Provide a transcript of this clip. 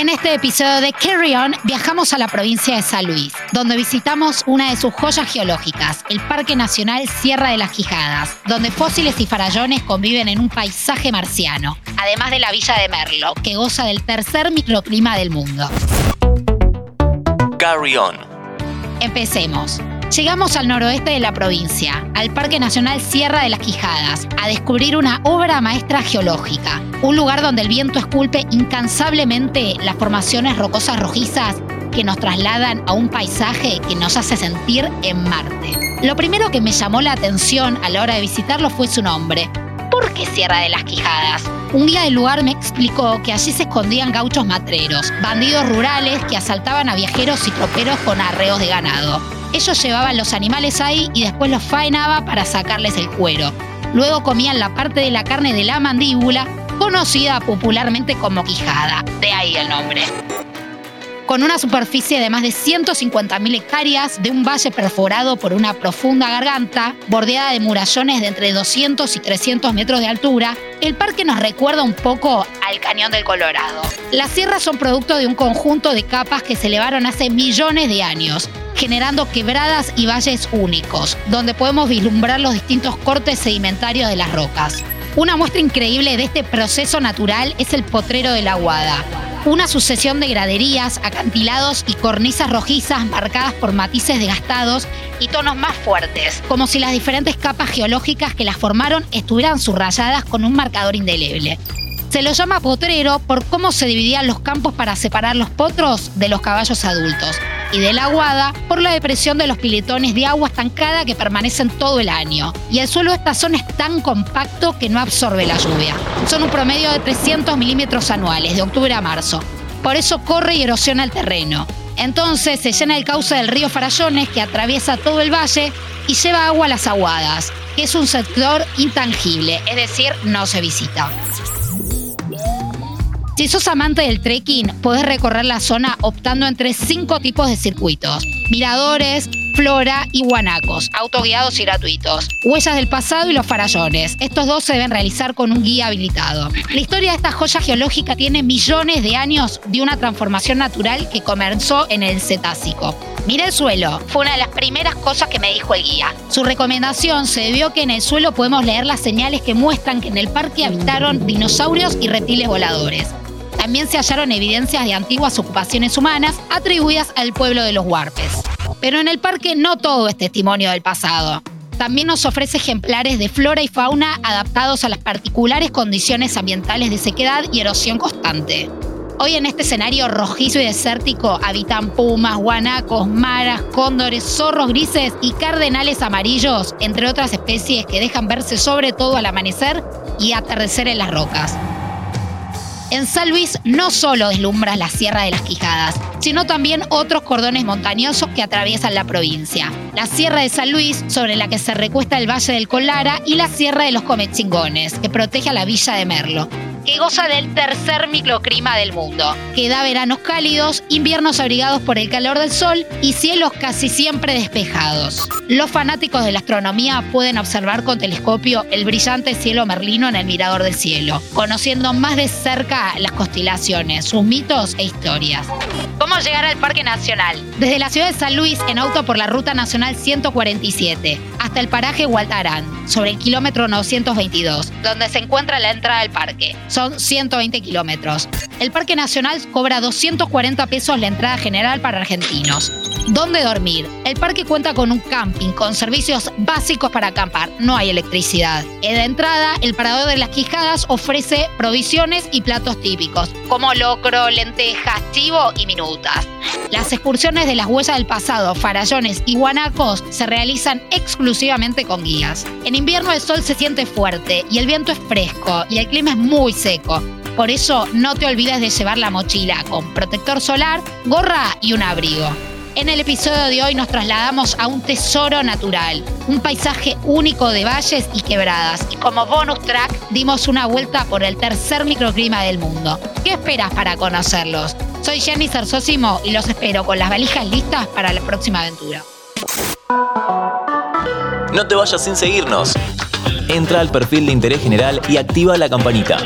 En este episodio de Carry On viajamos a la provincia de San Luis, donde visitamos una de sus joyas geológicas, el Parque Nacional Sierra de las Quijadas, donde fósiles y farallones conviven en un paisaje marciano, además de la villa de Merlo, que goza del tercer microclima del mundo. Carry On. Empecemos. Llegamos al noroeste de la provincia, al Parque Nacional Sierra de las Quijadas, a descubrir una obra maestra geológica, un lugar donde el viento esculpe incansablemente las formaciones rocosas rojizas que nos trasladan a un paisaje que nos hace sentir en Marte. Lo primero que me llamó la atención a la hora de visitarlo fue su nombre. ¿Por qué Sierra de las Quijadas? Un guía del lugar me explicó que allí se escondían gauchos matreros, bandidos rurales que asaltaban a viajeros y troperos con arreos de ganado. Ellos llevaban los animales ahí y después los faenaba para sacarles el cuero. Luego comían la parte de la carne de la mandíbula, conocida popularmente como quijada, de ahí el nombre. Con una superficie de más de 150.000 hectáreas, de un valle perforado por una profunda garganta, bordeada de murallones de entre 200 y 300 metros de altura, el parque nos recuerda un poco al Cañón del Colorado. Las sierras son producto de un conjunto de capas que se elevaron hace millones de años, generando quebradas y valles únicos, donde podemos vislumbrar los distintos cortes sedimentarios de las rocas. Una muestra increíble de este proceso natural es el Potrero de la Guada, una sucesión de graderías, acantilados y cornisas rojizas marcadas por matices desgastados y tonos más fuertes, como si las diferentes capas geológicas que las formaron estuvieran subrayadas con un marcador indeleble. Se lo llama potrero por cómo se dividían los campos para separar los potros de los caballos adultos, y de la aguada por la depresión de los piletones de agua estancada que permanecen todo el año. Y el suelo de esta zona es tan compacto que no absorbe la lluvia. Son un promedio de 300 milímetros anuales, de octubre a marzo. Por eso corre y erosiona el terreno. Entonces se llena el cauce del río Farallones que atraviesa todo el valle y lleva agua a las aguadas, que es un sector intangible, es decir, no se visita. Si sos amante del trekking, podés recorrer la zona optando entre cinco tipos de circuitos. Miradores, Flora y Guanacos, autoguiados y gratuitos. Huellas del pasado y los farallones. Estos dos se deben realizar con un guía habilitado. La historia de esta joya geológica tiene millones de años de una transformación natural que comenzó en el Cetácico. Mira el suelo, fue una de las primeras cosas que me dijo el guía. Su recomendación se debió que en el suelo podemos leer las señales que muestran que en el parque habitaron dinosaurios y reptiles voladores. También se hallaron evidencias de antiguas ocupaciones humanas atribuidas al pueblo de los Huarpes. Pero en el parque no todo es testimonio del pasado. También nos ofrece ejemplares de flora y fauna adaptados a las particulares condiciones ambientales de sequedad y erosión constante. Hoy en este escenario rojizo y desértico habitan pumas, guanacos, maras, cóndores, zorros grises y cardenales amarillos, entre otras especies que dejan verse sobre todo al amanecer y atardecer en las rocas. En San Luis no solo deslumbra la Sierra de las Quijadas, sino también otros cordones montañosos que atraviesan la provincia. La Sierra de San Luis, sobre la que se recuesta el Valle del Colara, y la Sierra de los Comechingones, que protege a la villa de Merlo que goza del tercer microclima del mundo, que da veranos cálidos, inviernos abrigados por el calor del sol y cielos casi siempre despejados. Los fanáticos de la astronomía pueden observar con telescopio el brillante cielo merlino en el mirador del cielo, conociendo más de cerca las constelaciones, sus mitos e historias. ¿Cómo llegar al Parque Nacional? Desde la ciudad de San Luis en auto por la Ruta Nacional 147 hasta el paraje Hualtarán, sobre el kilómetro 922, donde se encuentra la entrada del parque. Son 120 kilómetros. El Parque Nacional cobra 240 pesos la entrada general para argentinos. ¿Dónde dormir? El parque cuenta con un camping con servicios básicos para acampar. No hay electricidad. En la entrada, el Parador de las Quijadas ofrece provisiones y platos típicos, como locro, lentejas, chivo y minutas. Las excursiones de las huellas del pasado, farallones y guanacos se realizan exclusivamente con guías. En invierno el sol se siente fuerte y el viento es fresco y el clima es muy seco. Por eso no te olvides de llevar la mochila con protector solar, gorra y un abrigo. En el episodio de hoy nos trasladamos a un tesoro natural, un paisaje único de valles y quebradas. Y como bonus track dimos una vuelta por el tercer microclima del mundo. ¿Qué esperas para conocerlos? Soy Jenny Sersósimo y los espero con las valijas listas para la próxima aventura. No te vayas sin seguirnos. Entra al perfil de interés general y activa la campanita.